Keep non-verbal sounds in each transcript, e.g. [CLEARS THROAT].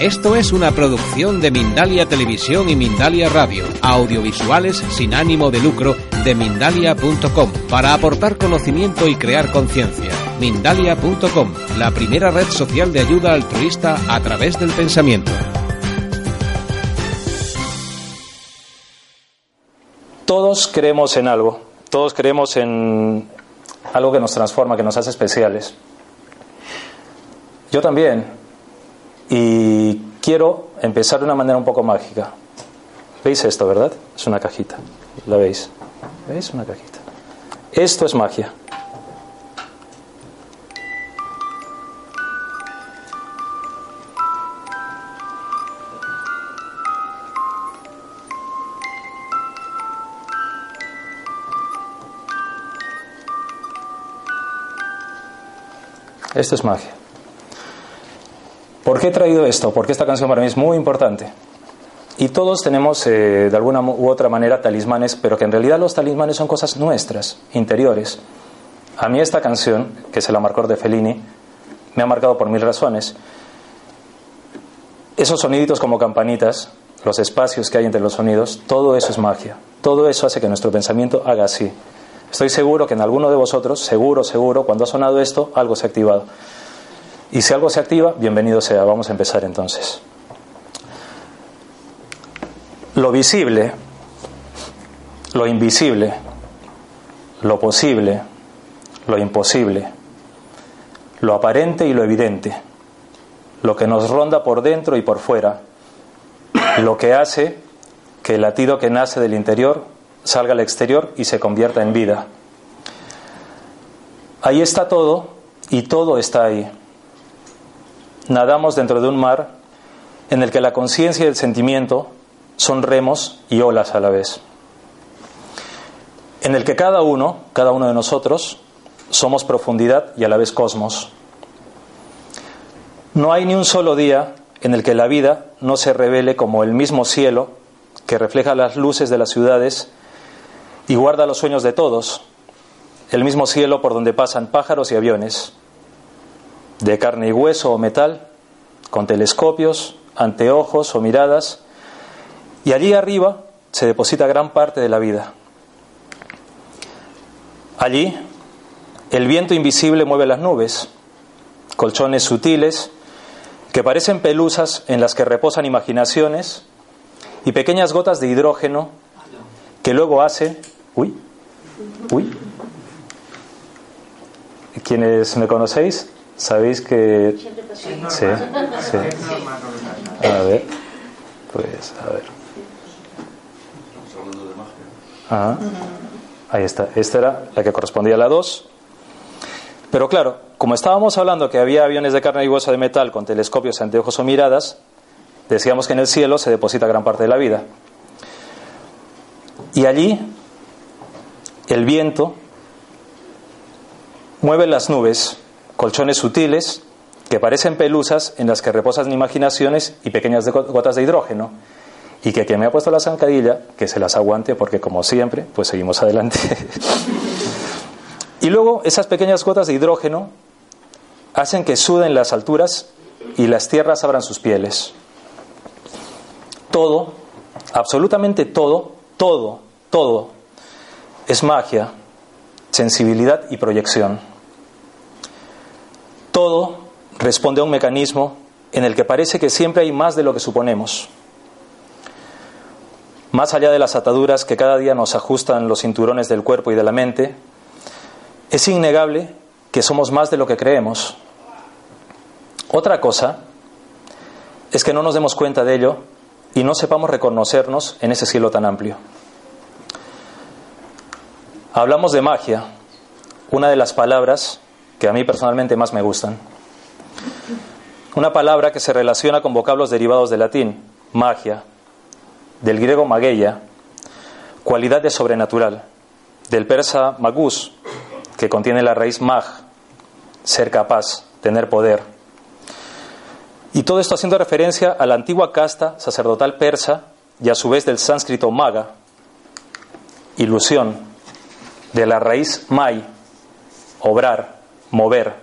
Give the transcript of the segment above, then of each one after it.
Esto es una producción de Mindalia Televisión y Mindalia Radio, audiovisuales sin ánimo de lucro de mindalia.com, para aportar conocimiento y crear conciencia. Mindalia.com, la primera red social de ayuda altruista a través del pensamiento. Todos creemos en algo, todos creemos en algo que nos transforma, que nos hace especiales. Yo también, y quiero empezar de una manera un poco mágica. ¿Veis esto, verdad? Es una cajita. ¿La veis? ¿Veis? Una cajita. Esto es magia. Esto es magia. ¿Por qué he traído esto? Porque esta canción para mí es muy importante. Y todos tenemos eh, de alguna u otra manera talismanes, pero que en realidad los talismanes son cosas nuestras, interiores. A mí esta canción, que es el Amarcor de Fellini, me ha marcado por mil razones. Esos soniditos como campanitas, los espacios que hay entre los sonidos, todo eso es magia. Todo eso hace que nuestro pensamiento haga así. Estoy seguro que en alguno de vosotros, seguro, seguro, cuando ha sonado esto, algo se ha activado. Y si algo se activa, bienvenido sea. Vamos a empezar entonces. Lo visible, lo invisible, lo posible, lo imposible, lo aparente y lo evidente, lo que nos ronda por dentro y por fuera, lo que hace que el latido que nace del interior salga al exterior y se convierta en vida. Ahí está todo y todo está ahí nadamos dentro de un mar en el que la conciencia y el sentimiento son remos y olas a la vez. En el que cada uno, cada uno de nosotros, somos profundidad y a la vez cosmos. No hay ni un solo día en el que la vida no se revele como el mismo cielo que refleja las luces de las ciudades y guarda los sueños de todos, el mismo cielo por donde pasan pájaros y aviones, de carne y hueso o metal, con telescopios, anteojos o miradas, y allí arriba se deposita gran parte de la vida. Allí el viento invisible mueve las nubes, colchones sutiles que parecen pelusas en las que reposan imaginaciones y pequeñas gotas de hidrógeno que luego hacen... Uy, uy. Quienes me conocéis, Sabéis que... Sí, sí. A ver, pues, a ver. Ajá. Ahí está. Esta era la que correspondía a la 2. Pero claro, como estábamos hablando que había aviones de carne y hueso de metal con telescopios, anteojos o miradas, decíamos que en el cielo se deposita gran parte de la vida. Y allí el viento mueve las nubes colchones sutiles que parecen pelusas en las que reposan imaginaciones y pequeñas gotas de hidrógeno. Y que quien me ha puesto la zancadilla, que se las aguante porque como siempre, pues seguimos adelante. [LAUGHS] y luego esas pequeñas gotas de hidrógeno hacen que suden las alturas y las tierras abran sus pieles. Todo, absolutamente todo, todo, todo, es magia, sensibilidad y proyección. Todo responde a un mecanismo en el que parece que siempre hay más de lo que suponemos. Más allá de las ataduras que cada día nos ajustan los cinturones del cuerpo y de la mente, es innegable que somos más de lo que creemos. Otra cosa es que no nos demos cuenta de ello y no sepamos reconocernos en ese cielo tan amplio. Hablamos de magia, una de las palabras que a mí personalmente más me gustan. una palabra que se relaciona con vocablos derivados del latín, magia, del griego mageia, cualidad de sobrenatural, del persa magus, que contiene la raíz mag, ser capaz, tener poder. Y todo esto haciendo referencia a la antigua casta sacerdotal persa y a su vez del sánscrito maga, ilusión, de la raíz mai, obrar, mover.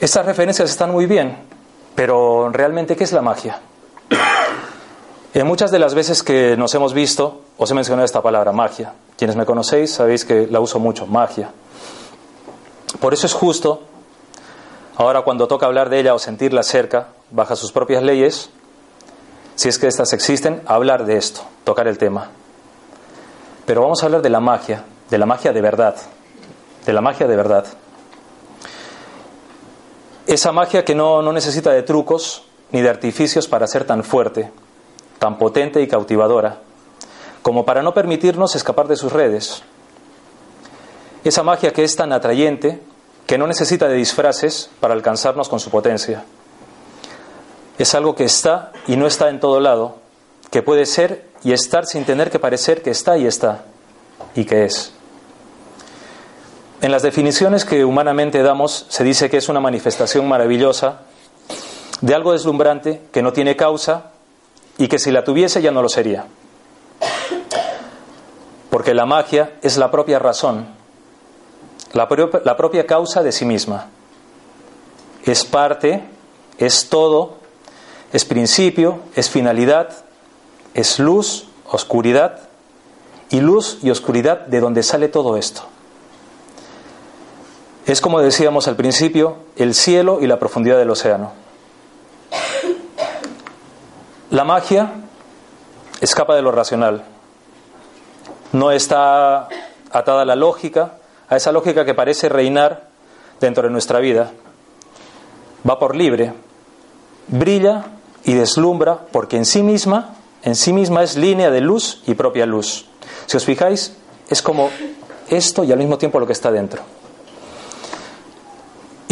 Estas referencias están muy bien, pero realmente, ¿qué es la magia? [COUGHS] En muchas de las veces que nos hemos visto, os he mencionado esta palabra, magia. Quienes me conocéis sabéis que la uso mucho, magia. Por eso es justo, ahora cuando toca hablar de ella o sentirla cerca, bajo sus propias leyes, si es que éstas existen, hablar de esto, tocar el tema. Pero vamos a hablar de la magia, de la magia de verdad, de la magia de verdad. Esa magia que no, no necesita de trucos ni de artificios para ser tan fuerte, tan potente y cautivadora, como para no permitirnos escapar de sus redes. Esa magia que es tan atrayente que no necesita de disfraces para alcanzarnos con su potencia. Es algo que está y no está en todo lado, que puede ser y estar sin tener que parecer que está y está, y que es. En las definiciones que humanamente damos se dice que es una manifestación maravillosa de algo deslumbrante que no tiene causa y que si la tuviese ya no lo sería. Porque la magia es la propia razón, la, la propia causa de sí misma. Es parte, es todo, es principio, es finalidad, es luz, oscuridad y luz y oscuridad de donde sale todo esto. Es como decíamos al principio, el cielo y la profundidad del océano. La magia escapa de lo racional. No está atada a la lógica, a esa lógica que parece reinar dentro de nuestra vida. Va por libre, brilla y deslumbra porque en sí misma, en sí misma es línea de luz y propia luz. Si os fijáis, es como esto y al mismo tiempo lo que está dentro.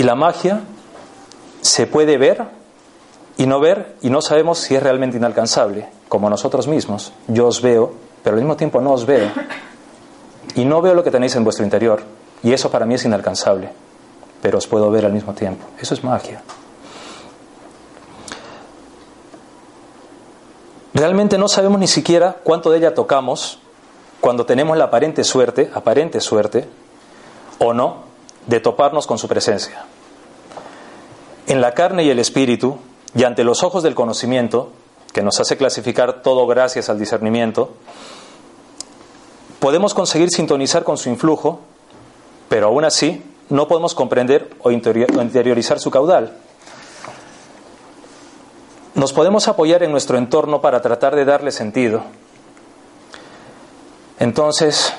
Y la magia se puede ver y no ver y no sabemos si es realmente inalcanzable, como nosotros mismos. Yo os veo, pero al mismo tiempo no os veo. Y no veo lo que tenéis en vuestro interior. Y eso para mí es inalcanzable, pero os puedo ver al mismo tiempo. Eso es magia. Realmente no sabemos ni siquiera cuánto de ella tocamos cuando tenemos la aparente suerte, aparente suerte, o no, de toparnos con su presencia. En la carne y el espíritu, y ante los ojos del conocimiento, que nos hace clasificar todo gracias al discernimiento, podemos conseguir sintonizar con su influjo, pero aún así no podemos comprender o interiorizar su caudal. Nos podemos apoyar en nuestro entorno para tratar de darle sentido. Entonces,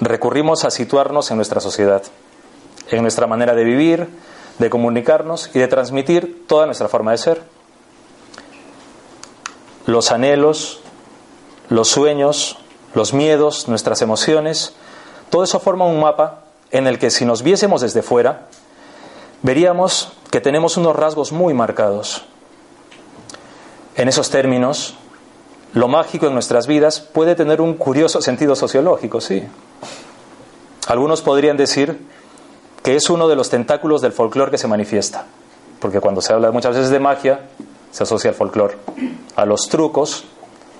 recurrimos a situarnos en nuestra sociedad, en nuestra manera de vivir, de comunicarnos y de transmitir toda nuestra forma de ser. Los anhelos, los sueños, los miedos, nuestras emociones, todo eso forma un mapa en el que si nos viésemos desde fuera, veríamos que tenemos unos rasgos muy marcados. En esos términos, lo mágico en nuestras vidas puede tener un curioso sentido sociológico, sí. Algunos podrían decir que es uno de los tentáculos del folclore que se manifiesta. Porque cuando se habla muchas veces de magia, se asocia al folclore, a los trucos,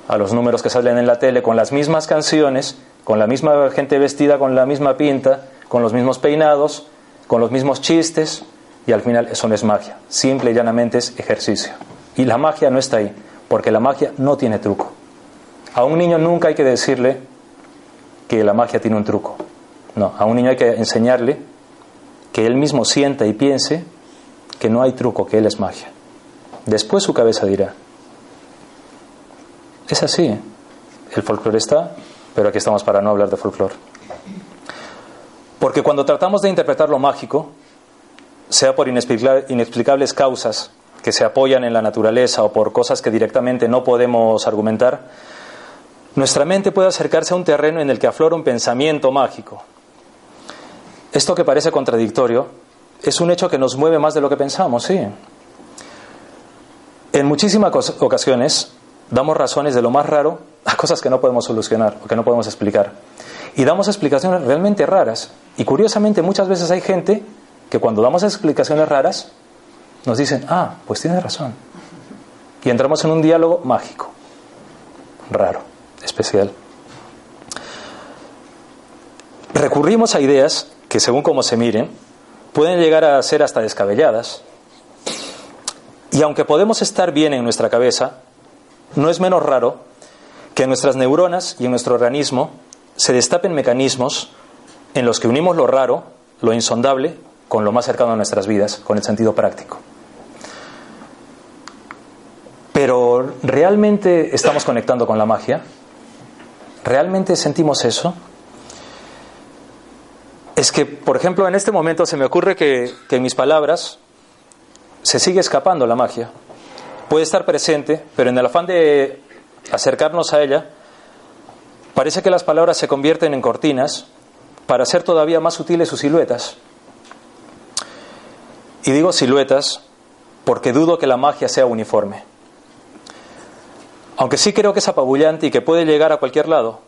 a los números que salen en la tele con las mismas canciones, con la misma gente vestida con la misma pinta, con los mismos peinados, con los mismos chistes, y al final eso no es magia, simple y llanamente es ejercicio. Y la magia no está ahí, porque la magia no tiene truco. A un niño nunca hay que decirle que la magia tiene un truco. No, a un niño hay que enseñarle que él mismo sienta y piense que no hay truco, que él es magia. Después su cabeza dirá. Es así. El folclore está, pero aquí estamos para no hablar de folclore. Porque cuando tratamos de interpretar lo mágico, sea por inexplicables causas que se apoyan en la naturaleza o por cosas que directamente no podemos argumentar, nuestra mente puede acercarse a un terreno en el que aflora un pensamiento mágico, esto que parece contradictorio es un hecho que nos mueve más de lo que pensamos, sí. En muchísimas ocasiones damos razones de lo más raro a cosas que no podemos solucionar o que no podemos explicar. Y damos explicaciones realmente raras. Y curiosamente muchas veces hay gente que cuando damos explicaciones raras nos dicen, ah, pues tienes razón. Y entramos en un diálogo mágico, raro, especial. Recurrimos a ideas que según como se miren, pueden llegar a ser hasta descabelladas. Y aunque podemos estar bien en nuestra cabeza, no es menos raro que en nuestras neuronas y en nuestro organismo se destapen mecanismos en los que unimos lo raro, lo insondable, con lo más cercano a nuestras vidas, con el sentido práctico. Pero ¿realmente estamos conectando con la magia? ¿Realmente sentimos eso? Es que, por ejemplo, en este momento se me ocurre que, en mis palabras se sigue escapando la magia. Puede estar presente, pero en el afán de acercarnos a ella, parece que las palabras se convierten en cortinas para hacer todavía más sutiles sus siluetas. Y digo siluetas porque dudo que la magia sea uniforme. Aunque sí creo que es apabullante y que puede llegar a cualquier lado,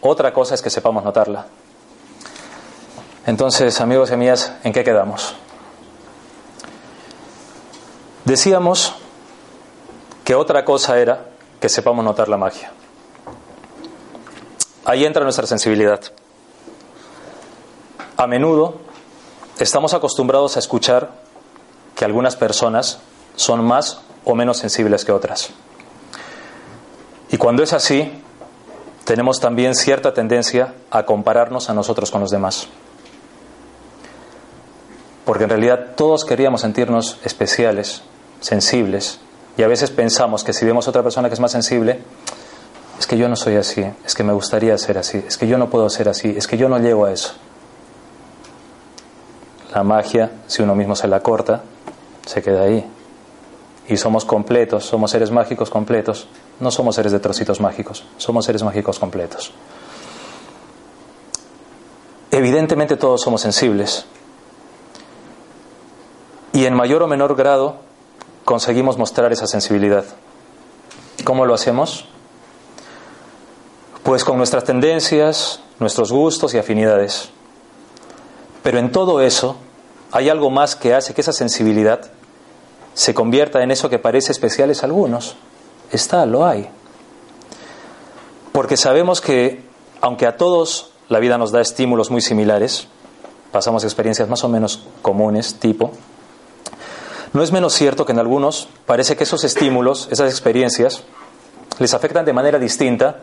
otra cosa es que sepamos notarla. Entonces, amigos y amigas, ¿en qué quedamos? Decíamos que otra cosa era que sepamos notar la magia. Ahí entra nuestra sensibilidad. A menudo estamos acostumbrados a escuchar que algunas personas son más o menos sensibles que otras. Y cuando es así, tenemos también cierta tendencia a compararnos a nosotros con los demás. Porque en realidad todos queríamos sentirnos especiales, sensibles, y a veces pensamos que si vemos otra persona que es más sensible, es que yo no soy así, es que me gustaría ser así, es que yo no puedo ser así, es que yo no llego a eso. La magia, si uno mismo se la corta, se queda ahí. Y somos completos, somos seres mágicos completos. No somos seres de trocitos mágicos, somos seres mágicos completos. Evidentemente todos somos sensibles. Y en mayor o menor grado conseguimos mostrar esa sensibilidad. ¿Cómo lo hacemos? Pues con nuestras tendencias, nuestros gustos y afinidades. Pero en todo eso hay algo más que hace que esa sensibilidad se convierta en eso que parece especiales a algunos. Está, lo hay. Porque sabemos que, aunque a todos la vida nos da estímulos muy similares, pasamos experiencias más o menos comunes, tipo, no es menos cierto que en algunos parece que esos estímulos, esas experiencias, les afectan de manera distinta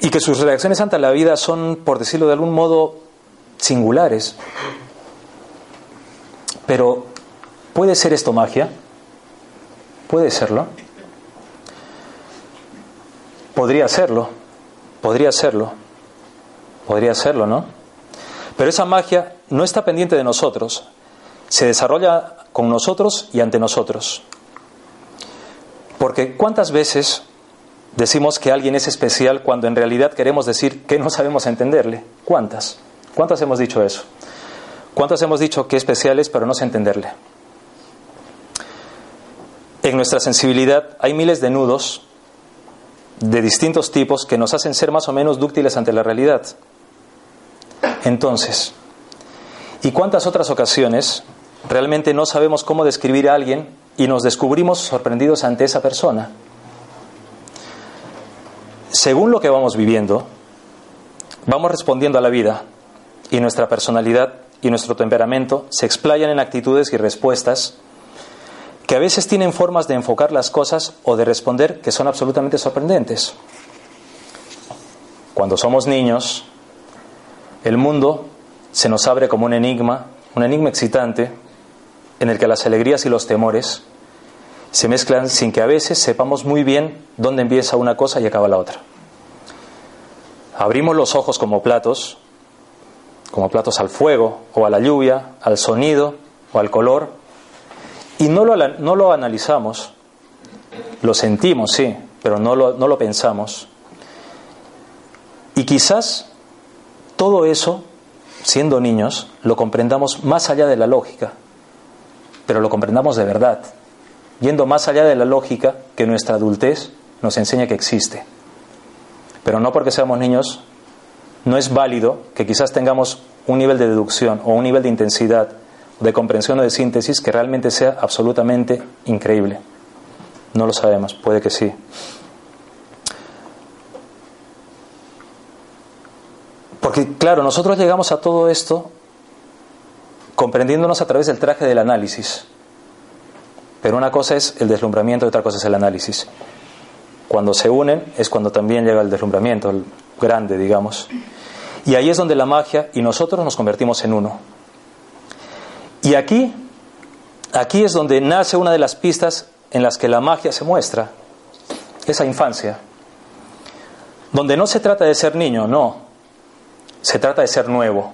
y que sus reacciones ante la vida son, por decirlo de algún modo, singulares. Pero, ¿puede ser esto magia? ¿Puede serlo? Podría serlo, podría serlo, podría serlo, ¿no? Pero esa magia no está pendiente de nosotros, se desarrolla con nosotros y ante nosotros. Porque ¿cuántas veces decimos que alguien es especial cuando en realidad queremos decir que no sabemos entenderle? ¿Cuántas? ¿Cuántas hemos dicho eso? ¿Cuántas hemos dicho que especial es pero no sé entenderle? En nuestra sensibilidad hay miles de nudos de distintos tipos que nos hacen ser más o menos dúctiles ante la realidad. Entonces, ¿y cuántas otras ocasiones realmente no sabemos cómo describir a alguien y nos descubrimos sorprendidos ante esa persona? Según lo que vamos viviendo, vamos respondiendo a la vida y nuestra personalidad y nuestro temperamento se explayan en actitudes y respuestas que a veces tienen formas de enfocar las cosas o de responder que son absolutamente sorprendentes. Cuando somos niños, el mundo se nos abre como un enigma, un enigma excitante, en el que las alegrías y los temores se mezclan sin que a veces sepamos muy bien dónde empieza una cosa y acaba la otra. Abrimos los ojos como platos, como platos al fuego o a la lluvia, al sonido o al color, y no lo, no lo analizamos, lo sentimos, sí, pero no lo, no lo pensamos. Y quizás todo eso, siendo niños, lo comprendamos más allá de la lógica, pero lo comprendamos de verdad. yendo más allá de la lógica que nuestra adultez nos enseña que existe. Pero no porque seamos niños, no es válido que quizás tengamos un nivel de deducción o un nivel de intensidad, de comprensión o de síntesis que realmente sea absolutamente increíble. No lo sabemos, puede que sí. Porque claro, nosotros llegamos a todo esto comprendiéndonos a través del traje del análisis. Pero una cosa es el deslumbramiento y otra cosa es el análisis. Cuando se unen es cuando también llega el deslumbramiento, el grande, digamos. Y ahí es donde la magia y nosotros nos convertimos en uno. Y aquí, aquí es donde nace una de las pistas en las que la magia se muestra, esa infancia, donde no se trata de ser niño, no, se trata de ser nuevo,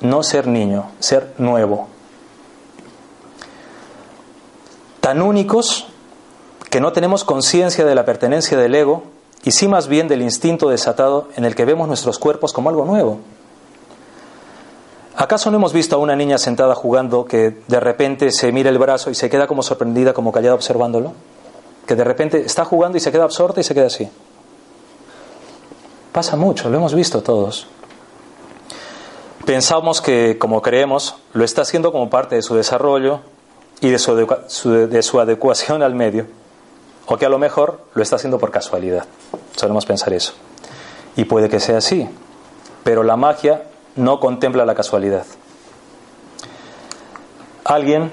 no ser niño, ser nuevo. Tan únicos que no tenemos conciencia de la pertenencia del ego y sí más bien del instinto desatado en el que vemos nuestros cuerpos como algo nuevo. ¿Acaso no hemos visto a una niña sentada jugando que de repente se mira el brazo y se queda como sorprendida, como callada observándolo? Que de repente está jugando y se queda absorta y se queda así. Pasa mucho, lo hemos visto todos. Pensamos que, como creemos, lo está haciendo como parte de su desarrollo y de su, de su adecuación al medio, o que a lo mejor lo está haciendo por casualidad. Solemos pensar eso. Y puede que sea así, pero la magia no contempla la casualidad. Alguien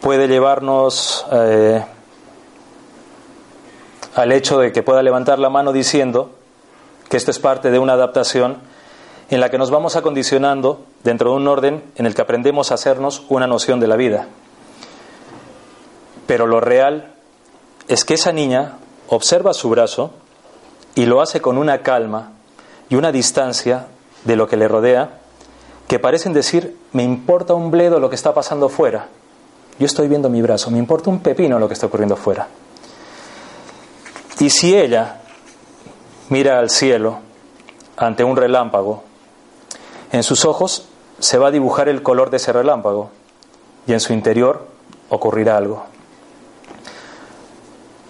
puede llevarnos eh, al hecho de que pueda levantar la mano diciendo que esto es parte de una adaptación en la que nos vamos acondicionando dentro de un orden en el que aprendemos a hacernos una noción de la vida. Pero lo real es que esa niña observa su brazo y lo hace con una calma y una distancia de lo que le rodea que parecen decir, me importa un bledo lo que está pasando fuera. Yo estoy viendo mi brazo, me importa un pepino lo que está ocurriendo fuera. Y si ella mira al cielo ante un relámpago, en sus ojos se va a dibujar el color de ese relámpago y en su interior ocurrirá algo.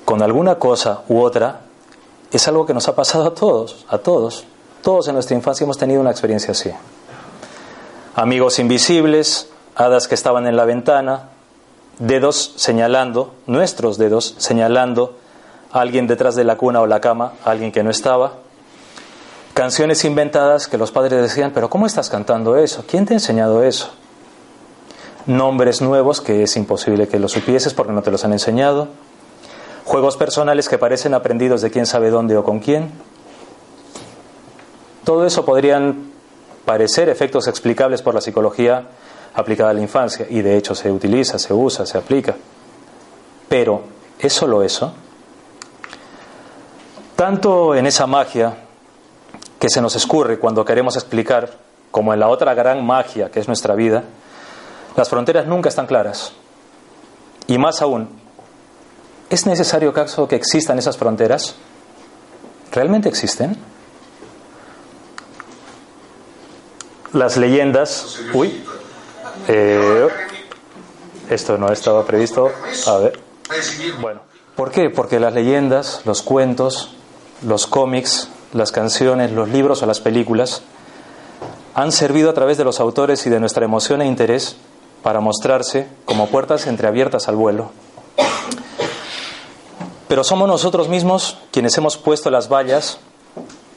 Con alguna cosa u otra es algo que nos ha pasado a todos, a todos. Todos en nuestra infancia hemos tenido una experiencia así. Amigos invisibles, hadas que estaban en la ventana, dedos señalando, nuestros dedos señalando alguien detrás de la cuna o la cama, alguien que no estaba. Canciones inventadas que los padres decían, pero ¿cómo estás cantando eso? ¿Quién te ha enseñado eso? Nombres nuevos que es imposible que los supieses porque no te los han enseñado. Juegos personales que parecen aprendidos de quién sabe dónde o con quién. Todo eso podrían parecer efectos explicables por la psicología aplicada a la infancia y de hecho se utiliza, se usa, se aplica. Pero, ¿es solo eso? Tanto en esa magia que se nos escurre cuando queremos explicar, como en la otra gran magia que es nuestra vida, las fronteras nunca están claras. Y más aún, ¿es necesario acaso que existan esas fronteras? ¿Realmente existen? Las leyendas... Uy. Eh, esto no estaba previsto. A ver. Bueno. ¿Por qué? Porque las leyendas, los cuentos, los cómics, las canciones, los libros o las películas han servido a través de los autores y de nuestra emoción e interés para mostrarse como puertas entreabiertas al vuelo. Pero somos nosotros mismos quienes hemos puesto las vallas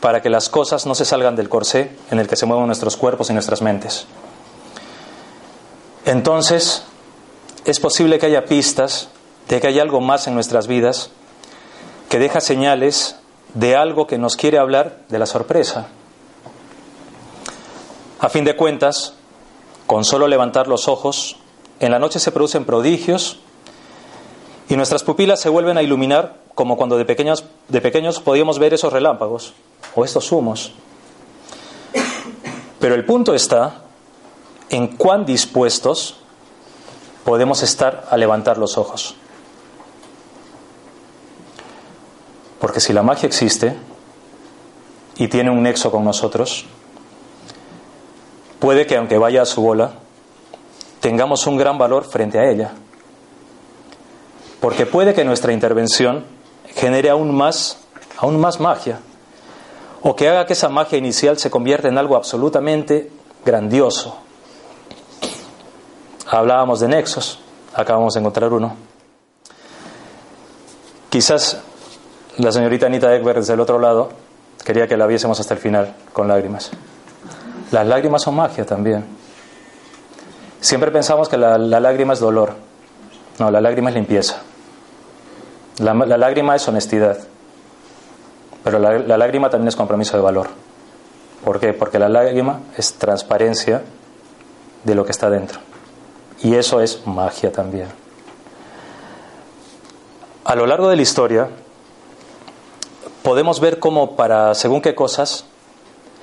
para que las cosas no se salgan del corsé en el que se mueven nuestros cuerpos y nuestras mentes. Entonces, es posible que haya pistas de que hay algo más en nuestras vidas que deja señales de algo que nos quiere hablar de la sorpresa. A fin de cuentas, con solo levantar los ojos, en la noche se producen prodigios y nuestras pupilas se vuelven a iluminar como cuando de pequeños, de pequeños podíamos ver esos relámpagos o estos humos. Pero el punto está en cuán dispuestos podemos estar a levantar los ojos. Porque si la magia existe y tiene un nexo con nosotros, puede que aunque vaya a su bola, tengamos un gran valor frente a ella. porque puede que nuestra intervención genere aún más, aún más magia, o que haga que esa magia inicial se convierta en algo absolutamente grandioso. Hablábamos de nexos, acabamos de encontrar uno. Quizás la señorita Anita Ekberg desde el otro lado quería que la viésemos hasta el final con lágrimas. Las lágrimas son magia también. Siempre pensamos que la, lágrima es dolor. No, la lágrima es limpieza. La, lágrima es honestidad. Pero la, la lágrima también es compromiso de valor. ¿Por qué? Porque la lágrima es transparencia de lo que está dentro. Y eso es magia también. A lo largo de la historia, podemos ver cómo para según qué cosas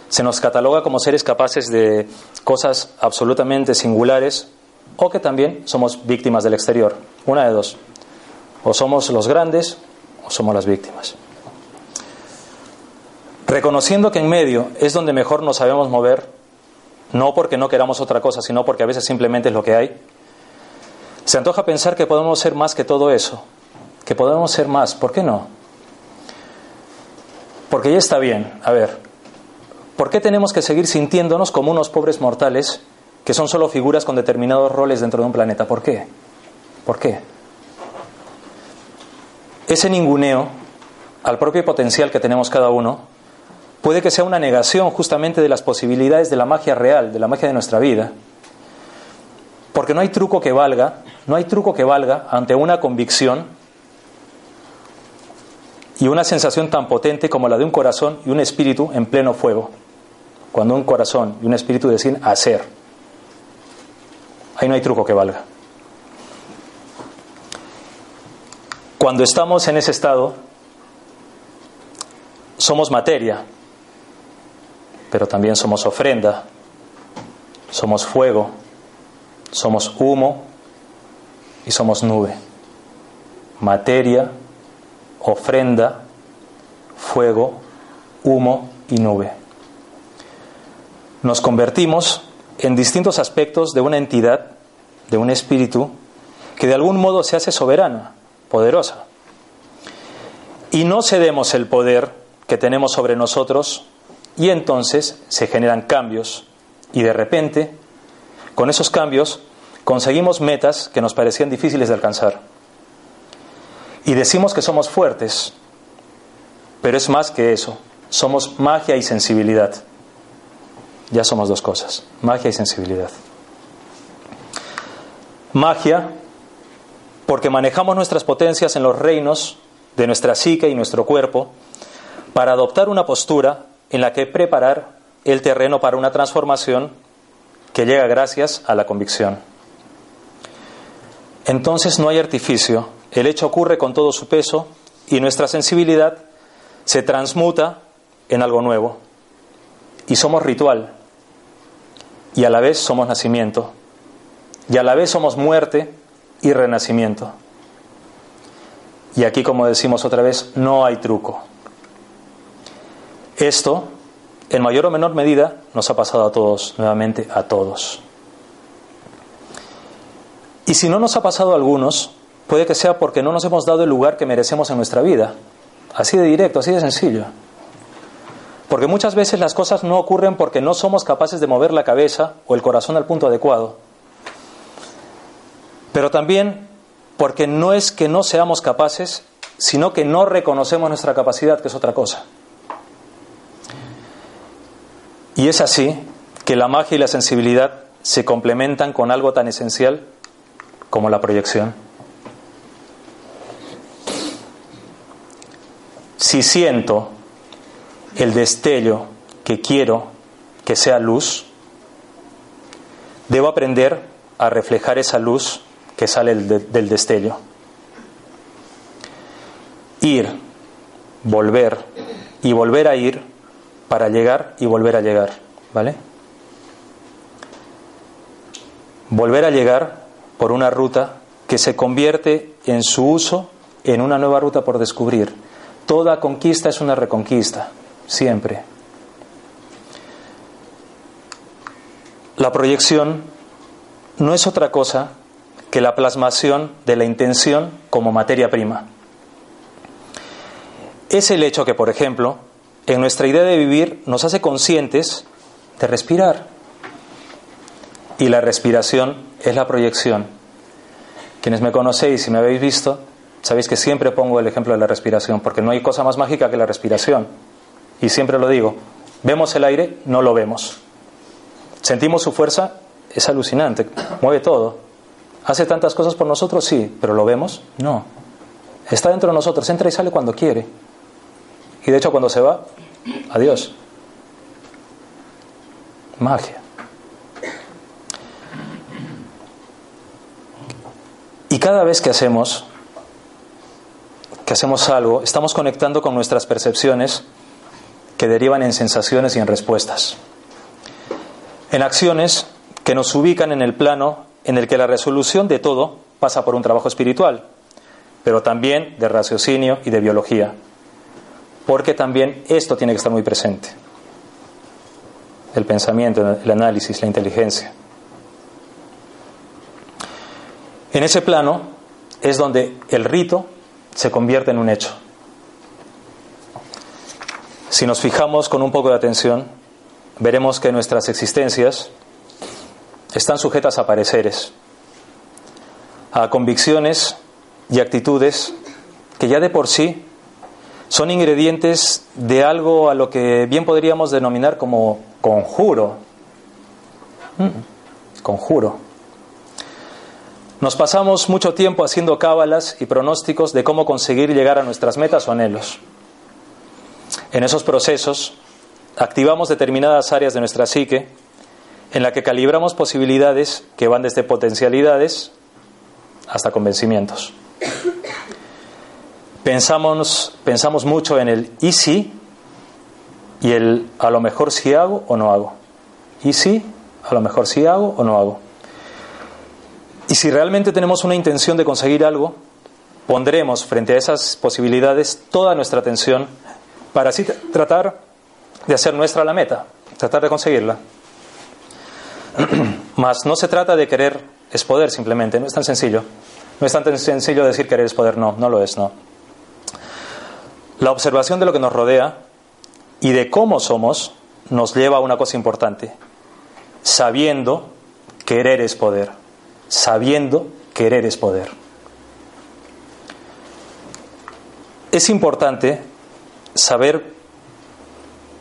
se nos cataloga como seres capaces de cosas absolutamente singulares o que también somos víctimas del exterior. Una de dos. O somos los grandes o somos las víctimas. Reconociendo que en medio es donde mejor nos sabemos mover, no porque no queramos otra cosa, sino porque a veces simplemente es lo que hay, se antoja pensar que podemos ser más que todo eso, que podemos ser más. ¿Por qué no? Porque ya está bien. A ver, ¿por qué tenemos que seguir sintiéndonos como unos pobres mortales que son solo figuras con determinados roles dentro de un planeta? ¿Por qué? ¿Por qué? Ese ninguneo al propio potencial que tenemos cada uno puede que sea una negación justamente de las posibilidades de la magia real, de la magia de nuestra vida. Porque no hay truco que valga, no hay truco que valga ante una convicción y una sensación tan potente como la de un corazón y un espíritu en pleno fuego. Cuando un corazón y un espíritu deciden hacer, ahí no hay truco que valga. Cuando estamos en ese estado, somos materia, pero también somos ofrenda, somos fuego, somos humo y somos nube. Materia, ofrenda, fuego, humo y nube. Nos convertimos en distintos aspectos de una entidad, de un espíritu, que de algún modo se hace soberana, poderosa. Y no cedemos el poder que tenemos sobre nosotros y entonces se generan cambios y de repente, con esos cambios, conseguimos metas que nos parecían difíciles de alcanzar. Y decimos que somos fuertes, pero es más que eso. Somos magia y sensibilidad. Ya somos dos cosas, magia y sensibilidad. Magia, porque manejamos nuestras potencias en los reinos de nuestra psique y nuestro cuerpo para adoptar una postura en la que preparar el terreno para una transformación que llega gracias a la convicción. Entonces no hay artificio, el hecho ocurre con todo su peso y nuestra sensibilidad se transmuta en algo nuevo. Y somos ritual. Y a la vez somos nacimiento. Y a la vez somos muerte y renacimiento. Y aquí, como decimos otra vez, no hay truco. Esto, en mayor o menor medida, nos ha pasado a todos, nuevamente a todos. Y si no nos ha pasado a algunos, puede que sea porque no nos hemos dado el lugar que merecemos en nuestra vida. Así de directo, así de sencillo. Porque muchas veces las cosas no ocurren porque no somos capaces de mover la cabeza o el corazón al punto adecuado. Pero también porque no es que no seamos capaces, sino que no reconocemos nuestra capacidad, que es otra cosa. Y es así que la magia y la sensibilidad se complementan con algo tan esencial como la proyección. Si siento el destello que quiero que sea luz, debo aprender a reflejar esa luz que sale del destello. Ir, volver y volver a ir para llegar y volver a llegar, ¿vale? Volver a llegar por una ruta que se convierte en su uso en una nueva ruta por descubrir Toda conquista es una reconquista, siempre. La proyección no es otra cosa que la plasmación de la intención como materia prima. Es el hecho que, por ejemplo, en nuestra idea de vivir nos hace conscientes de respirar. Y la respiración es la proyección. Quienes me conocéis y me habéis visto, sabéis que siempre pongo el ejemplo de la respiración, porque no hay cosa más mágica que la respiración. Y siempre lo digo, vemos el aire, no lo vemos. Sentimos su fuerza, es alucinante, mueve todo. ¿Hace tantas cosas por nosotros? Sí, pero ¿lo vemos? No. Está dentro de nosotros, entra y sale cuando quiere. Y de hecho cuando se va, adiós. Magia. Y cada vez que hacemos hacemos algo, estamos conectando con nuestras percepciones que derivan en sensaciones y en respuestas. En acciones que nos ubican en el plano en el que la resolución de todo pasa por un trabajo espiritual, pero también de raciocinio y de biología, porque también esto tiene que estar muy presente. El pensamiento, el análisis, la inteligencia. En ese plano es donde el rito se convierte en un hecho. Si nos fijamos con un poco de atención, veremos que nuestras existencias están sujetas a pareceres, a convicciones y actitudes que ya de por sí son ingredientes de algo a lo que bien podríamos denominar como conjuro. Mm, conjuro. Nos pasamos mucho tiempo haciendo cábalas y pronósticos de cómo conseguir llegar a nuestras metas o anhelos. En esos procesos activamos determinadas áreas de nuestra psique en la que calibramos posibilidades que van desde potencialidades hasta convencimientos. Pensamos, pensamos mucho en el y si y el a lo mejor si hago o no hago. Y si, a lo mejor si hago o no hago. Y si realmente tenemos una intención de conseguir algo, pondremos frente a esas posibilidades toda nuestra atención para así tratar de hacer nuestra la meta, tratar de conseguirla. [CLEARS THROAT] Mas no se trata de querer es poder simplemente, no es tan sencillo. No es tan sencillo decir querer es poder, no, no lo es, no. La observación de lo que nos rodea y de cómo somos nos lleva a una cosa importante, sabiendo querer es poder sabiendo querer es poder. Es importante saber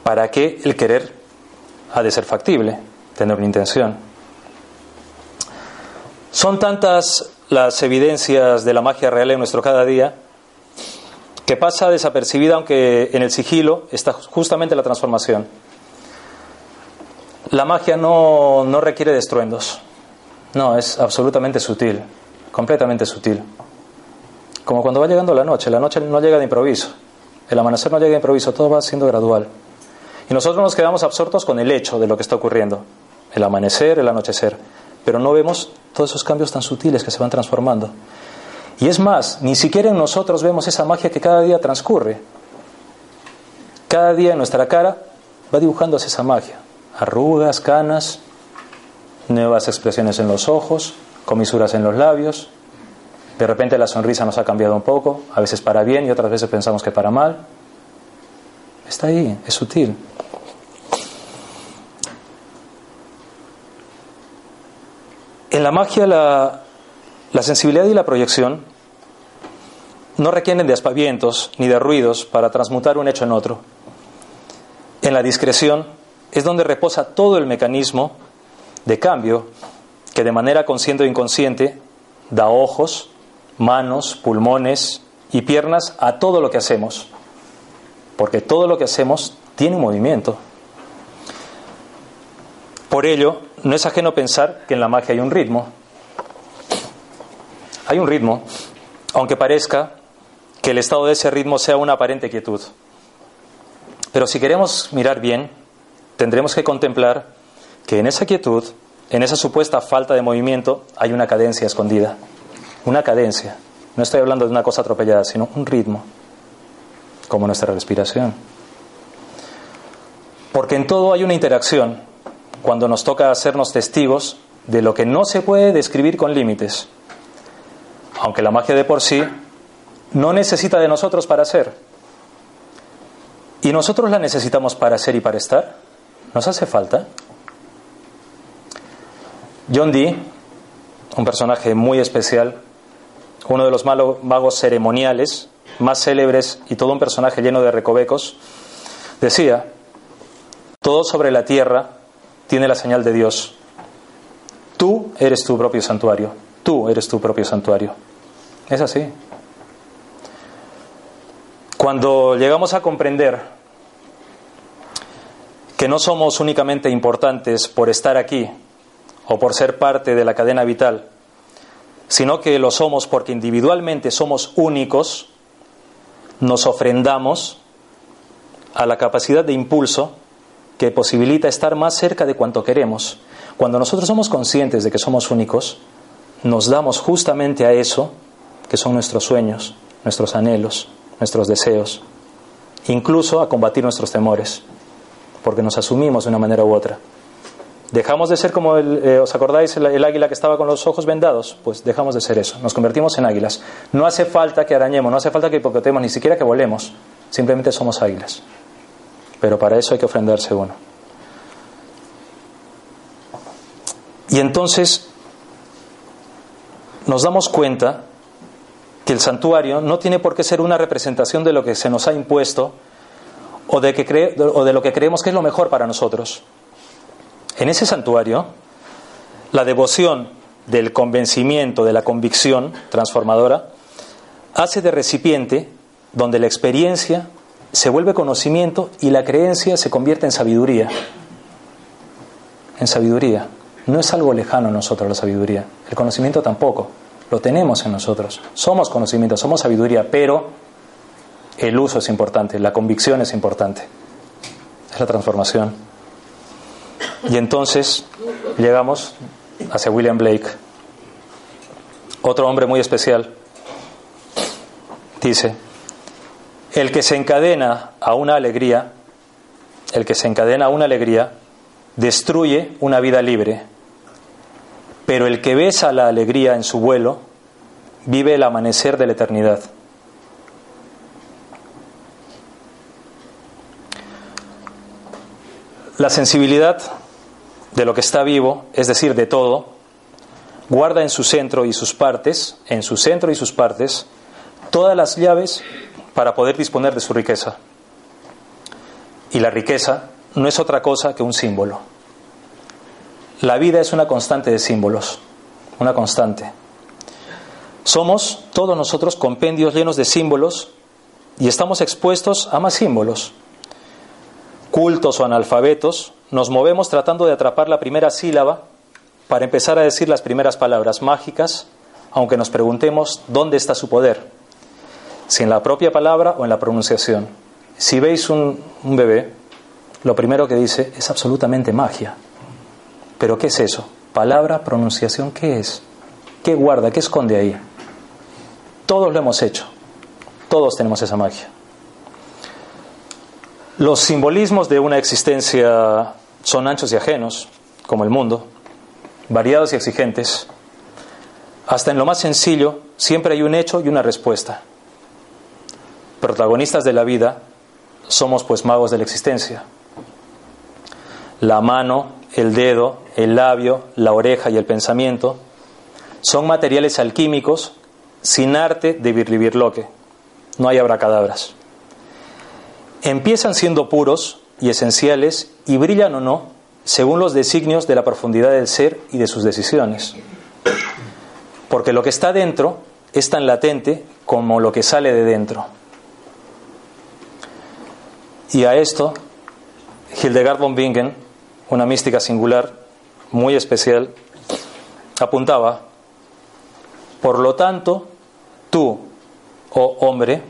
para qué el querer ha de ser factible, tener una intención. Son tantas las evidencias de la magia real en nuestro cada día que pasa desapercibida aunque en el sigilo está justamente la transformación. La magia no, no requiere de. No, es absolutamente sutil, completamente sutil. Como cuando va llegando la noche, la noche no llega de improviso, el amanecer no llega de improviso, todo va siendo gradual. Y nosotros nos quedamos absortos con el hecho de lo que está ocurriendo, el amanecer, el anochecer, pero no vemos todos esos cambios tan sutiles que se van transformando. Y es más, ni siquiera en nosotros vemos esa magia que cada día transcurre. Cada día en nuestra cara va dibujándose esa magia. Arrugas, canas, nuevas expresiones en los ojos, comisuras en los labios. De repente la sonrisa nos ha cambiado un poco, a veces para bien y otras veces pensamos que para mal. Está ahí, es sutil. En la magia la, la sensibilidad y la proyección no requieren de aspavientos ni de ruidos para transmutar un hecho en otro. En la discreción es donde reposa todo el mecanismo de cambio que de manera consciente o inconsciente da ojos, manos, pulmones y piernas a todo lo que hacemos. Porque todo lo que hacemos tiene un movimiento. Por ello, no es ajeno pensar que en la magia hay un ritmo. Hay un ritmo, aunque parezca que el estado de ese ritmo sea una aparente quietud. Pero si queremos mirar bien, tendremos que contemplar que en esa quietud, en esa supuesta falta de movimiento, hay una cadencia escondida. Una cadencia. No estoy hablando de una cosa atropellada, sino un ritmo, como nuestra respiración. Porque en todo hay una interacción cuando nos toca hacernos testigos de lo que no se puede describir con límites, aunque la magia de por sí no necesita de nosotros para ser. ¿Y nosotros la necesitamos para ser y para estar? ¿Nos hace falta? John Dee, un personaje muy especial, uno de los magos ceremoniales más célebres y todo un personaje lleno de recovecos, decía, todo sobre la tierra tiene la señal de Dios. Tú eres tu propio santuario, tú eres tu propio santuario. Es así. Cuando llegamos a comprender que no somos únicamente importantes por estar aquí o por ser parte de la cadena vital, sino que lo somos porque individualmente somos únicos, nos ofrendamos a la capacidad de impulso que posibilita estar más cerca de cuanto queremos. Cuando nosotros somos conscientes de que somos únicos, nos damos justamente a eso que son nuestros sueños, nuestros anhelos, nuestros deseos, incluso a combatir nuestros temores, porque nos asumimos de una manera u otra. Dejamos de ser como, el, eh, ¿os acordáis el, águila que estaba con los ojos vendados? Pues dejamos de ser eso, nos convertimos en águilas. No hace falta que arañemos, no hace falta que hipocotemos, ni siquiera que volemos, simplemente somos águilas. Pero para eso hay que ofrendarse uno. Y entonces nos damos cuenta que el santuario no tiene por qué ser una representación de lo que se nos ha impuesto o de, que o de lo que creemos que es lo mejor para nosotros. En ese santuario, la devoción del convencimiento, de la convicción transformadora, hace de recipiente donde la experiencia se vuelve conocimiento y la creencia se convierte en sabiduría. En sabiduría. No es algo lejano a nosotros la sabiduría. El conocimiento tampoco. Lo tenemos en nosotros. Somos conocimiento, somos sabiduría, pero el uso es importante, la convicción es importante. Es la transformación. Y entonces llegamos hacia William Blake, otro hombre muy especial. Dice, el que se encadena a una alegría, el que se encadena a una alegría, destruye una vida libre, pero el que besa la alegría en su vuelo, vive el amanecer de la eternidad. La sensibilidad de lo que está vivo, es decir, de todo, guarda en su centro y sus partes, en su centro y sus partes, todas las llaves para poder disponer de su riqueza. Y la riqueza no es otra cosa que un símbolo. La vida es una constante de símbolos, una constante. Somos todos nosotros compendios llenos de símbolos y estamos expuestos a más símbolos. Cultos o analfabetos, nos movemos tratando de atrapar la primera sílaba para empezar a decir las primeras palabras mágicas, aunque nos preguntemos dónde está su poder, si en la propia palabra o en la pronunciación. Si veis un, bebé, lo primero que dice es absolutamente magia. ¿Pero qué es eso? Palabra, pronunciación, ¿qué es? ¿Qué guarda? ¿Qué esconde ahí? Todos lo hemos hecho. Todos tenemos esa magia. Los simbolismos de una existencia son anchos y ajenos, como el mundo, variados y exigentes. Hasta en lo más sencillo siempre hay un hecho y una respuesta. Protagonistas de la vida somos pues magos de la existencia. La mano, el dedo, el labio, la oreja y el pensamiento son materiales alquímicos sin arte de virlibirloque. No hay abracadabras. Empiezan siendo puros y esenciales y brillan o no según los designios de la profundidad del ser y de sus decisiones. Porque lo que está dentro es tan latente como lo que sale de dentro. Y a esto, Hildegard von Bingen, una mística singular, muy especial, apuntaba, por lo tanto, tú, oh hombre,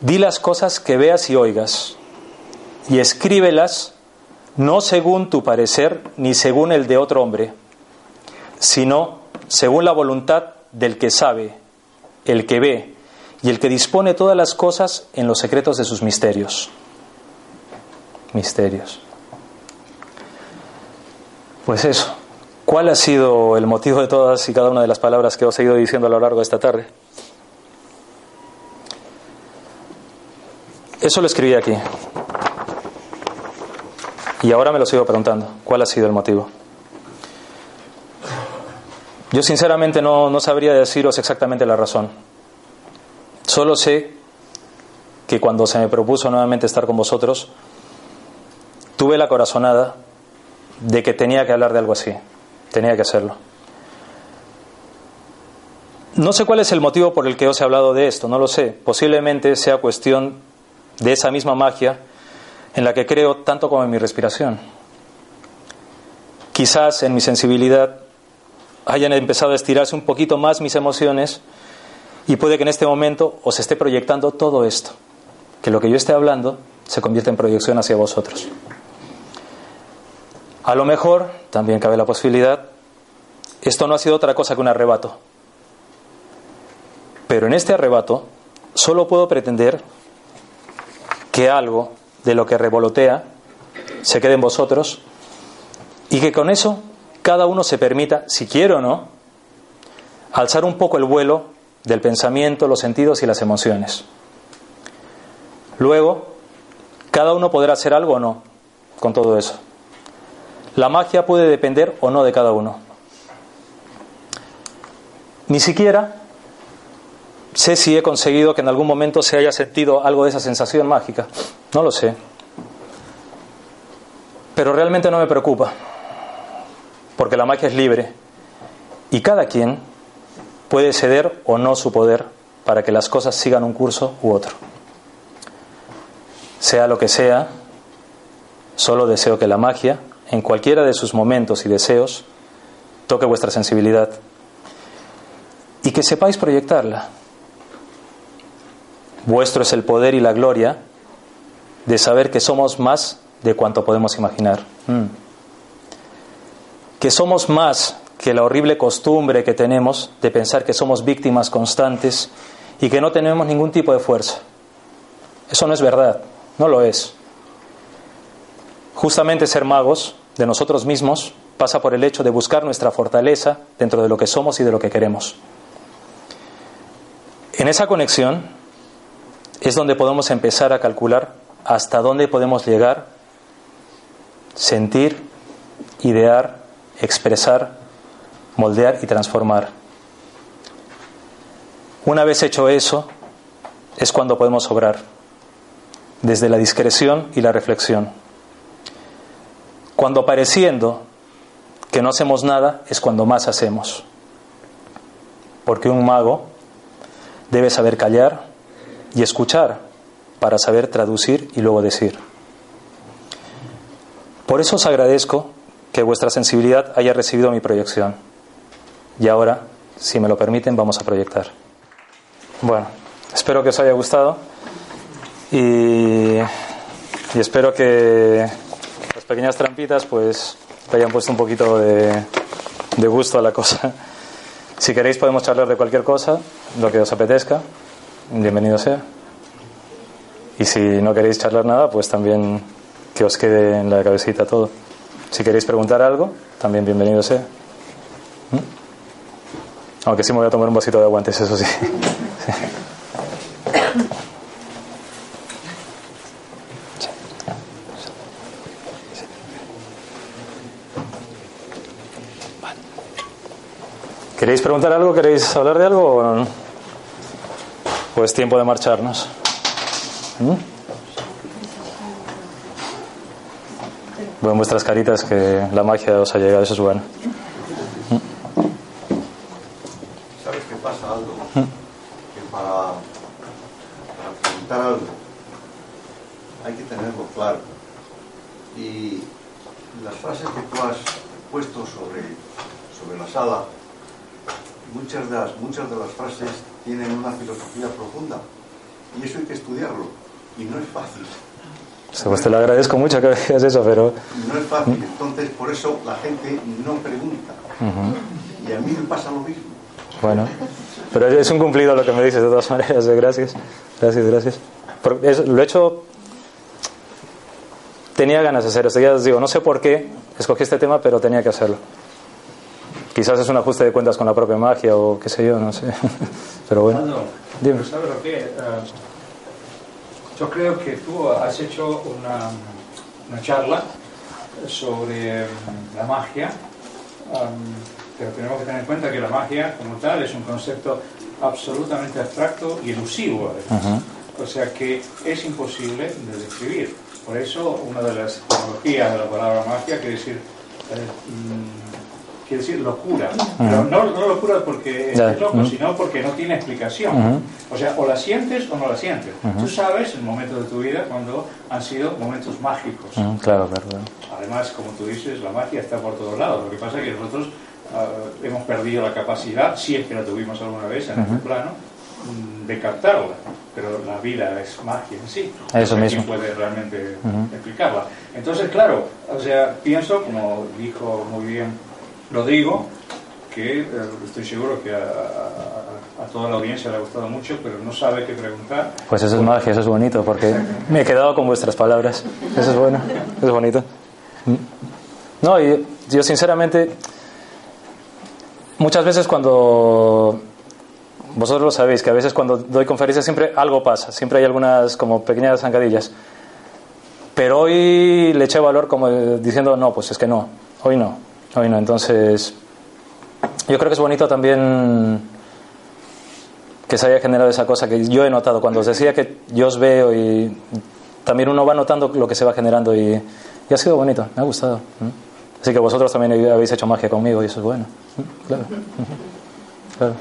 di las cosas que veas y oigas, y escríbelas no según tu parecer ni según el de otro hombre, sino según la voluntad del que sabe, el que ve y el que dispone todas las cosas en los secretos de sus misterios. Misterios. Pues eso, ¿Cuál ha sido el motivo de todas y cada una de las palabras que os he ido diciendo a lo largo de esta tarde? Eso lo escribí aquí. Y ahora me lo sigo preguntando. ¿Cuál ha sido el motivo? Yo sinceramente no, no sabría deciros exactamente la razón. Solo sé que cuando se me propuso nuevamente estar con vosotros, tuve la corazonada de que tenía que hablar de algo así. Tenía que hacerlo. No sé cuál es el motivo por el que os he hablado de esto, no lo sé. Posiblemente sea cuestión de esa misma magia en la que creo tanto como en mi respiración. Quizás en mi sensibilidad hayan empezado a estirarse un poquito más mis emociones y puede que en este momento os esté proyectando todo esto, que lo que yo esté hablando se convierta en proyección hacia vosotros. A lo mejor, también cabe la posibilidad, esto no ha sido otra cosa que un arrebato. Pero en este arrebato solo puedo pretender que algo de lo que revolotea se quede en vosotros y que con eso cada uno se permita, si quiere o no, alzar un poco el vuelo del pensamiento, los sentidos y las emociones. Luego, cada uno podrá hacer algo o no con todo eso. La magia puede depender o no de cada uno. Ni siquiera sé si he conseguido que en algún momento se haya sentido algo de esa sensación mágica. No lo sé. Pero realmente no me preocupa, porque la magia es libre y cada quien puede ceder o no su poder para que las cosas sigan un curso u otro. Sea lo que sea, solo deseo que la magia, en cualquiera de sus momentos y deseos, toque vuestra sensibilidad y que sepáis proyectarla Vuestro es el poder y la gloria de saber que somos más de cuanto podemos imaginar. Mm. Que somos más que la horrible costumbre que tenemos de pensar que somos víctimas constantes y que no tenemos ningún tipo de fuerza. Eso no es verdad, no lo es. Justamente ser magos de nosotros mismos pasa por el hecho de buscar nuestra fortaleza dentro de lo que somos y de lo que queremos. En esa conexión es donde podemos empezar a calcular hasta dónde podemos llegar, sentir, idear, expresar, moldear y transformar. Una vez hecho eso, es cuando podemos obrar, desde la discreción y la reflexión. Cuando pareciendo que no hacemos nada, es cuando más hacemos. Porque un mago debe saber callar, y escuchar para saber traducir y luego decir. Por eso os agradezco que vuestra sensibilidad haya recibido mi proyección. Y ahora, si me lo permiten, vamos a proyectar. Bueno, espero que os haya gustado y, espero que las pequeñas trampitas pues hayan puesto un poquito de, de gusto a la cosa. Si queréis podemos charlar de cualquier cosa, lo que os apetezca bienvenido sea. Y si no queréis charlar nada, pues también que os quede en la cabecita todo. Si queréis preguntar algo, también bienvenido sea. ¿Mm? Aunque sí me voy a tomar un vasito de aguantes, eso sí. [LAUGHS] ¿Queréis preguntar algo? ¿Queréis hablar de algo o no? Pues tiempo de marcharnos. ¿Mm? vuestras caritas que la magia os ha llegado, eso es bueno. ¿Mm? ¿Sabes qué pasa, Aldo? ¿Mm? Que para, para preguntar algo hay que tenerlo claro. Y las frases que tú has puesto sobre, sobre la sala, muchas de las, muchas de las frases tienen una filosofía profunda. Y eso hay que estudiarlo. Y no es fácil. Pues te lo agradezco mucho que [LAUGHS] digas eso, pero... No es fácil. Entonces, por eso la gente no pregunta. Y a mí me pasa lo mismo. Bueno, pero es un cumplido lo que me dices de todas maneras. ¿eh? Gracias, gracias, gracias. lo he hecho... Tenía ganas de hacerlo. Ya os digo, no sé por qué escogí este tema, pero tenía que hacerlo. Quizás es un ajuste de cuentas con la propia magia o qué sé yo, no sé. [LAUGHS] Pero bueno. Dime. ¿Sabes lo que? Uh, yo creo que tú has hecho una, una charla sobre um, la magia, um, pero tenemos que tener en cuenta que la magia como tal es un concepto absolutamente abstracto y elusivo. O sea que es imposible de describir. Por eso una de las etimologías de la palabra magia quiere decir eh, quiere decir locura. Pero no, no locura porque es loco, sino porque no tiene explicación. O sea, o la sientes o no la sientes. Tú sabes el momento de tu vida cuando han sido momentos mágicos. Claro, claro, Además, como tú dices, la magia está por todos lados. Lo que pasa es que nosotros ah, hemos perdido la capacidad, si es que la tuvimos alguna vez en este plano, mm, de captarla. Pero la vida es magia en sí. Eso mismo. ¿Quién puede realmente explicarla? Entonces, claro, o sea, pienso, como dijo muy bien lo digo, que eh, estoy seguro que a, toda la audiencia le ha gustado mucho, pero no sabe qué preguntar. Pues eso es magia, eso es bonito, porque me he quedado con vuestras palabras. Eso es bueno, es bonito. No, y yo sinceramente, muchas veces cuando vosotros lo sabéis, que a veces cuando doy conferencias siempre algo pasa, siempre hay algunas como pequeñas zancadillas. Pero hoy le eché valor como diciendo, no, pues es que no, hoy no. Bueno, entonces yo creo que es bonito también que se haya generado esa cosa que yo he notado cuando os decía que yo os veo y también uno va notando lo que se va generando y, ha sido bonito, me ha gustado. Así que vosotros también habéis hecho magia conmigo y eso es bueno. Claro. [LAUGHS] claro.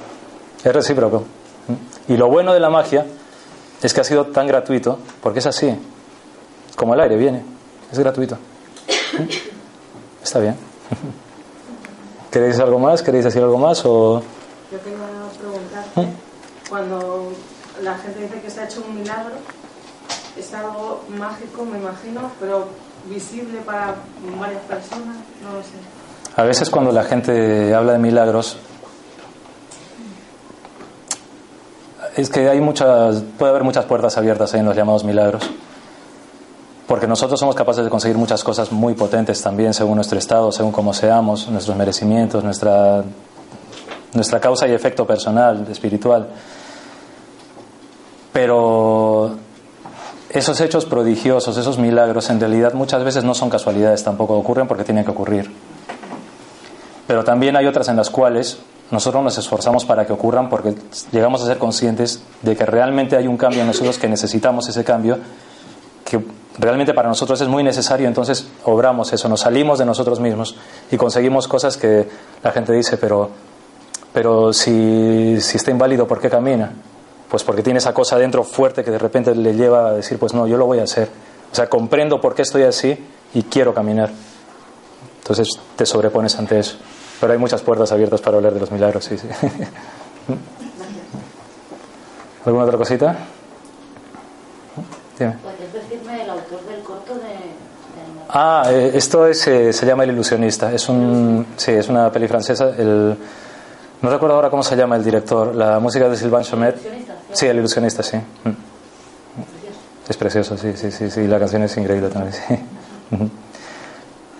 Es recíproco. Y lo bueno de la magia es que ha sido tan gratuito, porque es así, como el aire viene, es gratuito. Está bien. ¿Queréis algo más? ¿Queréis decir algo más? O... Yo quería preguntarte, ¿Mm? cuando la gente dice que se ha hecho un milagro, es algo mágico, me imagino, pero visible para varias personas, no lo sé. A veces cuando la gente habla de milagros, es que hay muchas, puede haber muchas puertas abiertas ahí en los llamados milagros porque nosotros somos capaces de conseguir muchas cosas muy potentes también según nuestro estado, según cómo seamos, nuestros merecimientos, nuestra, nuestra causa y efecto personal, espiritual. Pero esos hechos prodigiosos, esos milagros, en realidad muchas veces no son casualidades, tampoco ocurren porque tienen que ocurrir. Pero también hay otras en las cuales nosotros nos esforzamos para que ocurran porque llegamos a ser conscientes de que realmente hay un cambio en nosotros, que necesitamos ese cambio, que realmente para nosotros es muy necesario, entonces obramos eso, nos salimos de nosotros mismos y conseguimos cosas que la gente dice, pero, pero si, si está inválido, ¿por qué camina? Pues porque tiene esa cosa dentro fuerte que de repente le lleva a decir, pues no, yo lo voy a hacer. O sea, comprendo por qué estoy así y quiero caminar. Entonces te sobrepones ante eso. Pero hay muchas puertas abiertas para hablar de los milagros, sí, sí. [LAUGHS] ¿Alguna otra cosita? Dime. Decirme el autor del corto de.? Ah, eh, esto es, eh, se llama El Ilusionista. Es, un, sí, es una peli francesa. El, no recuerdo ahora cómo se llama el director. La música de Sylvain Chomet. Sí, El Ilusionista, sí. Mm. Es precioso, sí, sí, sí, sí. La canción es increíble también, sí. [LAUGHS]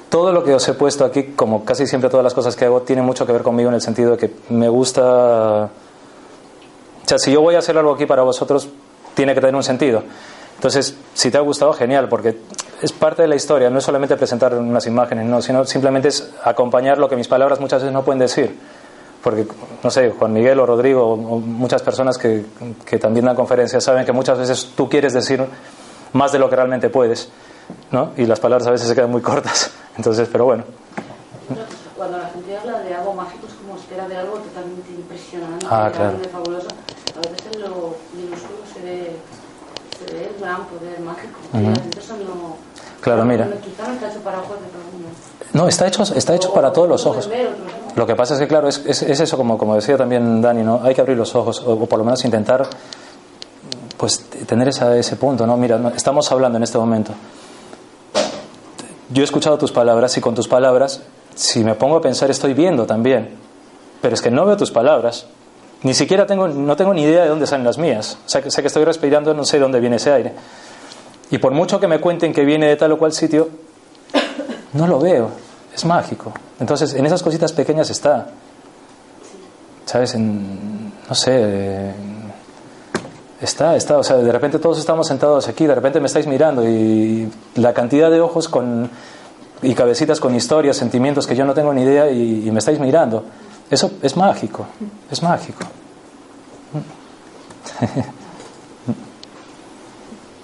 Todo lo que os he puesto aquí, como casi siempre todas las cosas que hago, tiene mucho que ver conmigo en el sentido de que me gusta. O sea, si yo voy a hacer algo aquí para vosotros, tiene que tener un sentido. Entonces, si te ha gustado, genial, porque es parte de la historia, no es solamente presentar unas imágenes, no, sino simplemente es acompañar lo que mis palabras muchas veces no pueden decir. Porque, no sé, Juan Miguel o Rodrigo o muchas personas que, que también dan conferencias saben que muchas veces tú quieres decir más de lo que realmente puedes, ¿no? Y las palabras a veces se quedan muy cortas. [LAUGHS] Entonces, pero bueno. Cuando la gente habla de algo mágico es como espera de algo totalmente impresionante, ah, claro. fabuloso. A veces en lo minúsculo se ve el gran poder mágico. Uh -huh. no, claro, mira. No está hecho para ojos de todo el mundo. No, está hecho, está hecho para todos los ojos. Lo que pasa es que, claro, es, es, es, eso, como, como decía también Dani, ¿no? Hay que abrir los ojos, o, o por lo menos intentar pues tener esa, ese punto, ¿no? Mira, estamos hablando en este momento. Yo he escuchado tus palabras y con tus palabras, si me pongo a pensar, estoy viendo también. Pero es que no veo tus palabras, ni siquiera tengo, no tengo ni idea de dónde salen las mías. O sea, que sé que estoy respirando, no sé dónde viene ese aire. Y por mucho que me cuenten que viene de tal o cual sitio, no lo veo. es mágico. Entonces, en esas cositas pequeñas está. ¿Sabes? No sé. Está, está. O sea, de repente todos estamos sentados aquí, de repente me estáis mirando y la cantidad de ojos con, y cabecitas con historias, sentimientos que yo no tengo ni idea y me estáis mirando. Eso es mágico. Es mágico. [LAUGHS]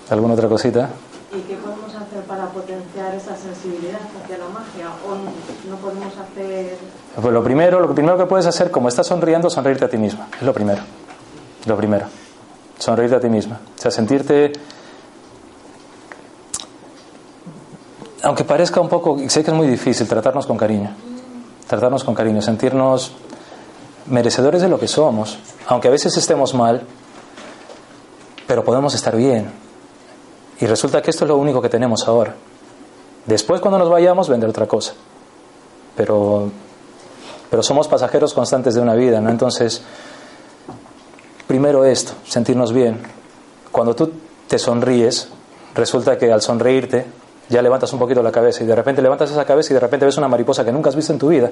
¿Alguna otra cosita? ¿Y qué podemos hacer para potenciar esa sensibilidad hacia la magia? ¿O no podemos hacer.? Pues lo primero, lo primero que puedes hacer, como estás sonriendo, sonreírte a ti misma. Es lo primero. Lo primero. Sonreírte a ti misma. O sea, sentirte. Aunque parezca un poco. Sé que es muy difícil tratarnos con cariño. Tratarnos con cariño, sentirnos merecedores de lo que somos. Aunque a veces estemos mal, pero podemos estar bien. Y resulta que esto es lo único que tenemos ahora. Después cuando nos vayamos vendrá otra cosa. Pero, pero somos pasajeros constantes de una vida, ¿no? Entonces, primero esto, sentirnos bien. Cuando tú te sonríes, resulta que al sonreírte ya levantas un poquito la cabeza y de repente levantas esa cabeza y de repente ves una mariposa que nunca has visto en tu vida,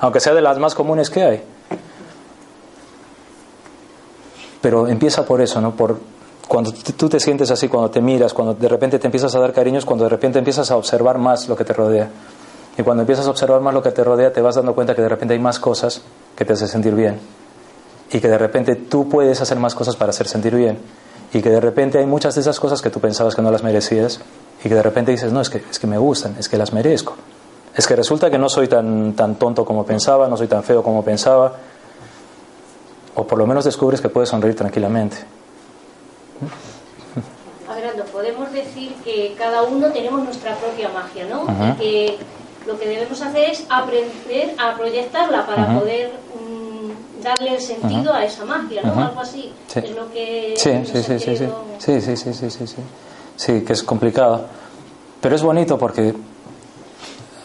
aunque sea de las más comunes que hay. Pero empieza por eso, ¿no? Por cuando tú te sientes así, cuando te miras, cuando de repente te empiezas a dar cariños, cuando de repente empiezas a observar más lo que te rodea. Y cuando empiezas a observar más lo que te rodea, te vas dando cuenta que de repente hay más cosas que te hacen sentir bien. Y que de repente tú puedes hacer más cosas para hacer sentir bien. Y que de repente hay muchas de esas cosas que tú pensabas que no las merecías. Y que de repente dices, no, es que, es que me gustan, es que las merezco. Es que resulta que no soy tan, tan tonto como pensaba, no soy tan feo como pensaba. O por lo menos descubres que puedes sonreír tranquilamente. Adelante, podemos decir que cada uno tenemos nuestra propia magia, ¿no? Y que lo que debemos hacer es aprender a proyectarla para poder darle el sentido a esa magia, ¿no? Algo así. Sí. Es lo que Sí, sí, sí, sí, sí. Sí, sí, sí, sí, sí, sí. Que es complicado. Pero es bonito porque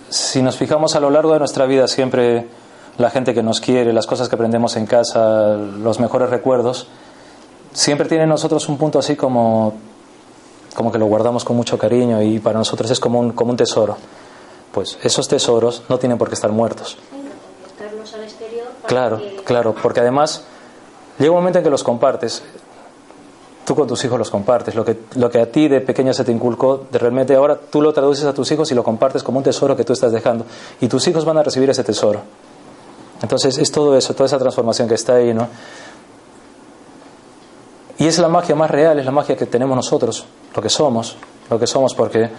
si nos fijamos a lo largo de nuestra vida, siempre la gente que nos quiere, las cosas que aprendemos en casa, los mejores recuerdos, siempre tiene en nosotros un punto así como, como que lo guardamos con mucho cariño y para nosotros es como un, como un tesoro. Pues esos tesoros no tienen por qué estar muertos. al exterior Claro, claro, porque además llega un momento en que los compartes. Tú con tus hijos los compartes. Lo que, lo que a ti de pequeño se te inculcó, de realmente ahora tú lo traduces a tus hijos y lo compartes como un tesoro que tú estás dejando. Y tus hijos van a recibir ese tesoro. Entonces es todo eso, toda esa transformación que está ahí, ¿no? Y es la magia más real, es la magia que tenemos nosotros, lo que somos, lo que somos, porque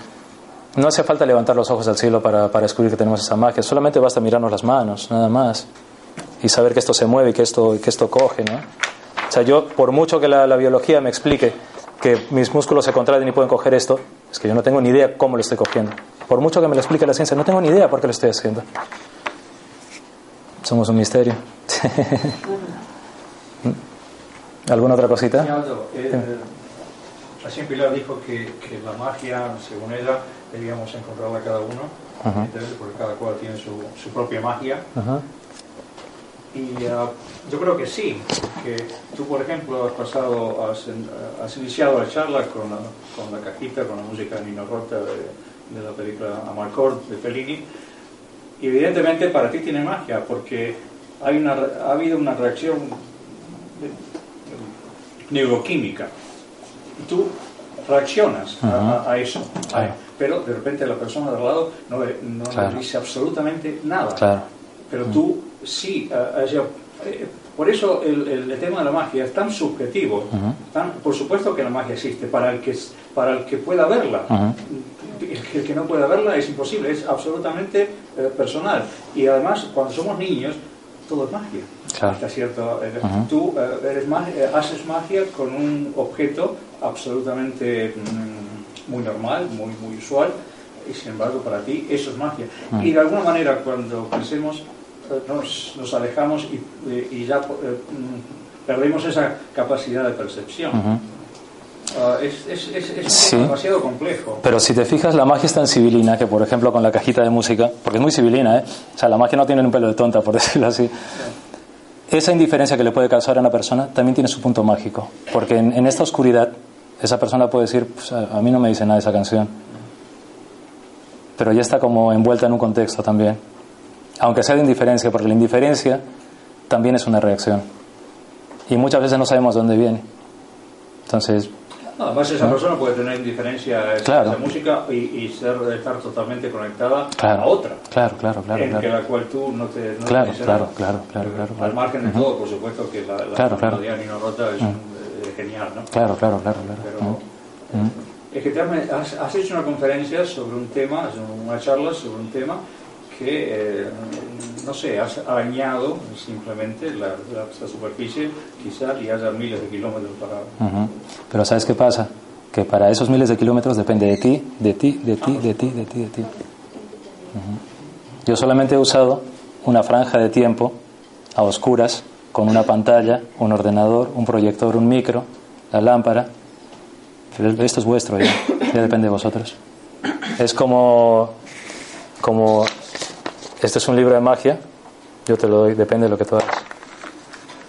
no hace falta levantar los ojos al cielo para, para descubrir que tenemos esa magia, solamente basta mirarnos las manos, nada más, y saber que esto se mueve y que esto, que esto coge, ¿no? O sea, yo, por mucho que la, la biología me explique que mis músculos se contraen y pueden coger esto, es que yo no tengo ni idea cómo lo estoy cogiendo. Por mucho que me lo explique la ciencia, no tengo ni idea por qué lo estoy haciendo. Somos un misterio. [LAUGHS] ¿Alguna otra cosita? Aldo, eh, recién Pilar dijo que, que la magia, según ella, debíamos encontrarla cada uno, evidentemente, porque cada cual tiene su, su propia magia. Ajá. Y ah, yo creo que sí, que tú, por ejemplo, has pasado, has, en- has iniciado la charla con la, con la cajita, con la música de Nino Rota de, de la película Amarcord de Fellini. Y evidentemente para ti tiene magia, porque hay una, ha habido una reacción neuroquímica. Y tú reaccionas a- Ajá. a, a eso. Claro. Pero de repente la persona de al lado no, no Claro. dice absolutamente nada. Claro. Pero tú sí, eh, por eso el, el- el tema de la magia es tan subjetivo. Ujú. tan- por supuesto que la magia existe para el que, para el que pueda verla. Ujú. El que- el que no pueda verla es imposible, es absolutamente eh, personal. Y además, cuando somos niños, todo es magia. Claro. Hasta cierto, eh, Ujú. Tú eh, eres mag- haces magia con un objeto absolutamente mm, muy normal, muy, muy usual, y sin embargo para ti eso es magia. Y de alguna manera cuando eh, nos, nos alejamos y, y ya eh, mm, perdemos esa capacidad de percepción. Ah, es es, es, es un Sí. tema demasiado complejo. Pero si te fijas, la magia es tan civilina que, por ejemplo, con la cajita de música, porque es muy civilina, ¿eh? O sea, la magia no tiene un pelo de tonta, por [LAUGHS] decirlo así. Esa indiferencia que le puede causar a una persona también tiene su punto mágico. Porque en, en esta oscuridad, esa persona puede decir, pues, a, a mí no me dice nada esa canción. pero ya está como envuelta en un contexto también. Aunque sea de indiferencia, porque la indiferencia también es una reacción. Y muchas veces no sabemos dónde viene. Entonces, No, además esa ¿no? persona puede tener indiferencia a esa, Claro. esa música y, y ser, estar totalmente conectada claro, a otra. Claro, claro, claro. en que claro. la cual tú no te no Claro, te claro, claro, claro, claro, Al margen de Ujú. todo, por supuesto que la, la Claro, claro. melodía Nino Rota es Mm. eh, genial, ¿no? Claro, claro, claro, claro. Pero Ujú. Ujú. es que te has- has hecho una conferencia sobre un tema, una charla sobre un tema que, eh, no sé, has arañado simplemente la, superficie, quizás y haya miles de kilómetros para... Pero ¿sabes qué pasa? Que para esos miles de kilómetros depende de ti, de ti, de ti, de ti, de ti, de ti. Yo solamente he usado una franja de tiempo a oscuras con una pantalla, un ordenador, un proyector, un micro, la lámpara. Esto es vuestro ya, ya depende de vosotros. Es como, como, este es un libro de magia, yo te lo doy, depende de lo que tú hagas.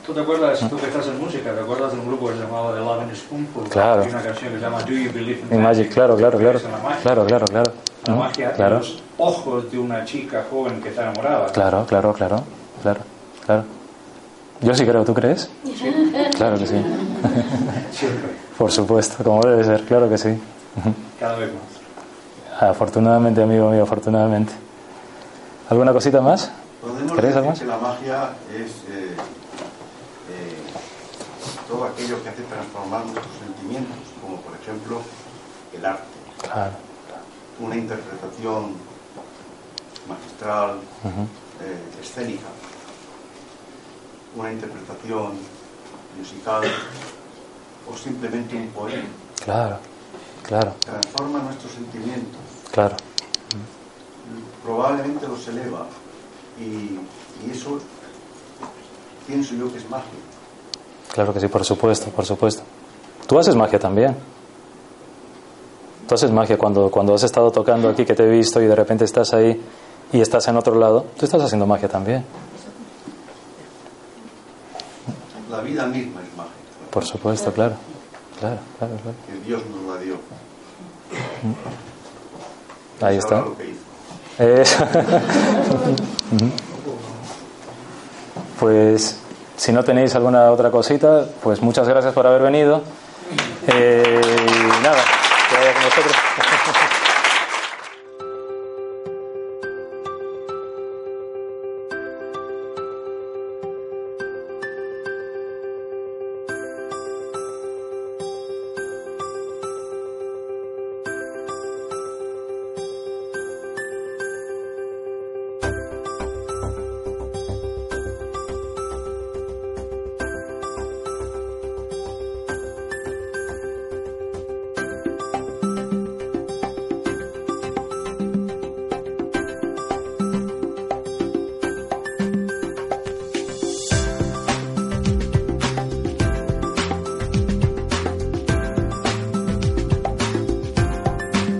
¿Tú te acuerdas, tú que estás en música, te acuerdas de un grupo que se llamaba The Love and Spoonful? Claro. Y una canción que se llama Do You Believe in Magic, claro, claro, claro, Es en la magia. claro, claro, claro. La magia en Claro. los ojos de una chica joven que está enamorada. Claro, claro, claro, claro, claro. Yo sí creo, ¿tú crees? Claro que sí. [LAUGHS] Siempre, Por supuesto, como debe ser, claro que sí. cada vez más. Afortunadamente, amigo mío, afortunadamente. ¿Alguna cosita más? Podemos ¿Queréis decir algo más? que la magia es eh, eh, todo aquello que hace transformar nuestros sentimientos, como por ejemplo el arte, Claro. una interpretación magistral, eh, escénica, una interpretación musical o simplemente un poema. Claro, claro, Transforma nuestros sentimientos, claro. Probablemente los eleva y, y eso pienso yo que es magia. Claro que sí, por supuesto, por supuesto. Tú haces magia también. Tú haces magia cuando, cuando has estado tocando aquí, que te he visto y de repente estás ahí y estás en otro lado. Tú estás haciendo magia también. La vida misma es magia, Por supuesto, claro. Claro, claro, claro. que Dios nos la dio. Ahí está. [LAUGHS] Ujú. pues si no tenéis alguna otra cosita, pues muchas gracias por haber venido. Eh, nada, que con.